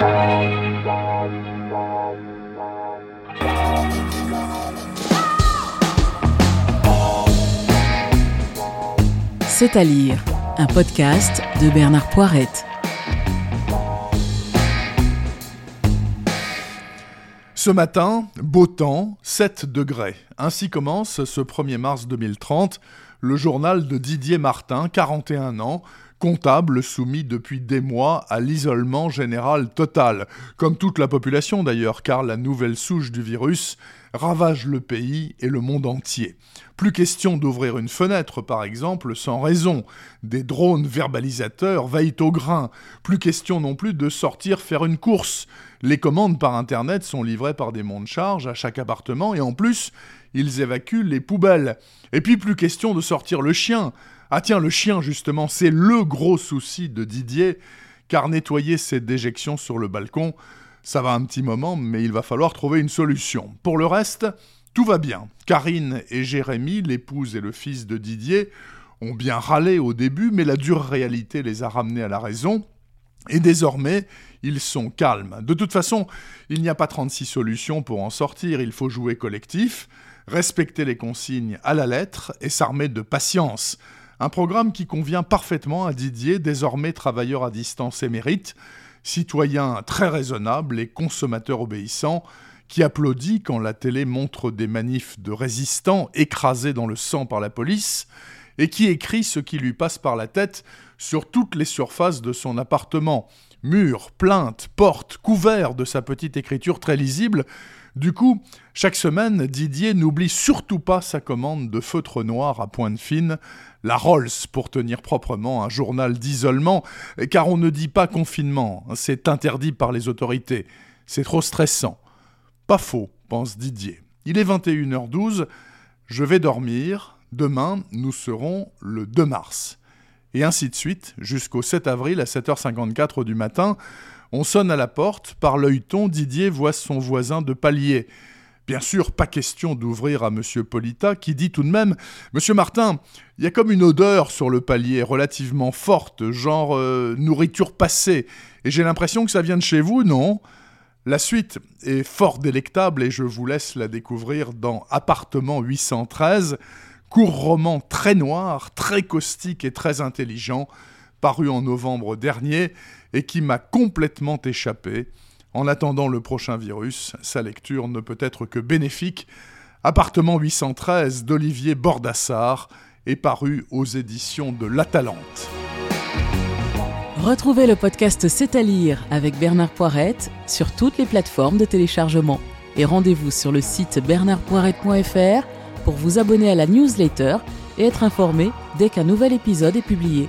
C'est à lire, un podcast de Bernard Poirette. Ce matin, beau temps, 7 degrés. Ainsi commence ce 1er mars 2030 le journal de Didier Martin, 41 ans, comptable soumis depuis des mois à l'isolement général total, comme toute la population d'ailleurs, car la nouvelle souche du virus ravage le pays et le monde entier. Plus question d'ouvrir une fenêtre, par exemple, sans raison. Des drones verbalisateurs veillent au grain. Plus question non plus de sortir faire une course. Les commandes par Internet sont livrées par des monts de charge à chaque appartement et en plus, ils évacuent les poubelles. Et puis plus question de sortir le chien. Ah tiens, le chien justement, c'est le gros souci de Didier, car nettoyer ses déjections sur le balcon, ça va un petit moment, mais il va falloir trouver une solution. Pour le reste, tout va bien. Karine et Jérémy, l'épouse et le fils de Didier, ont bien râlé au début, mais la dure réalité les a ramenés à la raison. Et désormais, ils sont calmes. De toute façon, il n'y a pas 36 solutions pour en sortir, il faut jouer collectif, respecter les consignes à la lettre et s'armer de patience. Un programme qui convient parfaitement à Didier, désormais travailleur à distance émérite, citoyen très raisonnable et consommateur obéissant, qui applaudit quand la télé montre des manifs de résistants écrasés dans le sang par la police, et qui écrit ce qui lui passe par la tête sur toutes les surfaces de son appartement, murs, plaintes, portes, couverts de sa petite écriture très lisible. Du coup, chaque semaine, Didier n'oublie surtout pas sa commande de feutre noir à pointe fine, la Rolls pour tenir proprement un journal d'isolement, car on ne dit pas confinement, c'est interdit par les autorités, c'est trop stressant. Pas faux, pense Didier. Il est 21h12, je vais dormir, demain nous serons le 2 mars. Et ainsi de suite, jusqu'au 7 avril à 7h54 du matin, on sonne à la porte, par l'œilleton, Didier voit son voisin de palier. Bien sûr, pas question d'ouvrir à M. Polita, qui dit tout de même Monsieur Martin, il y a comme une odeur sur le palier relativement forte, genre euh, nourriture passée, et j'ai l'impression que ça vient de chez vous, non? La suite est fort délectable et je vous laisse la découvrir dans Appartement 813, court roman très noir, très caustique et très intelligent, paru en novembre dernier et qui m'a complètement échappé. En attendant le prochain virus, sa lecture ne peut être que bénéfique. Appartement 813 d'Olivier Bordassar est paru aux éditions de La Talente. Retrouvez le podcast C'est à lire avec Bernard Poirette sur toutes les plateformes de téléchargement. Et rendez-vous sur le site bernardpoirette.fr pour vous abonner à la newsletter et être informé dès qu'un nouvel épisode est publié.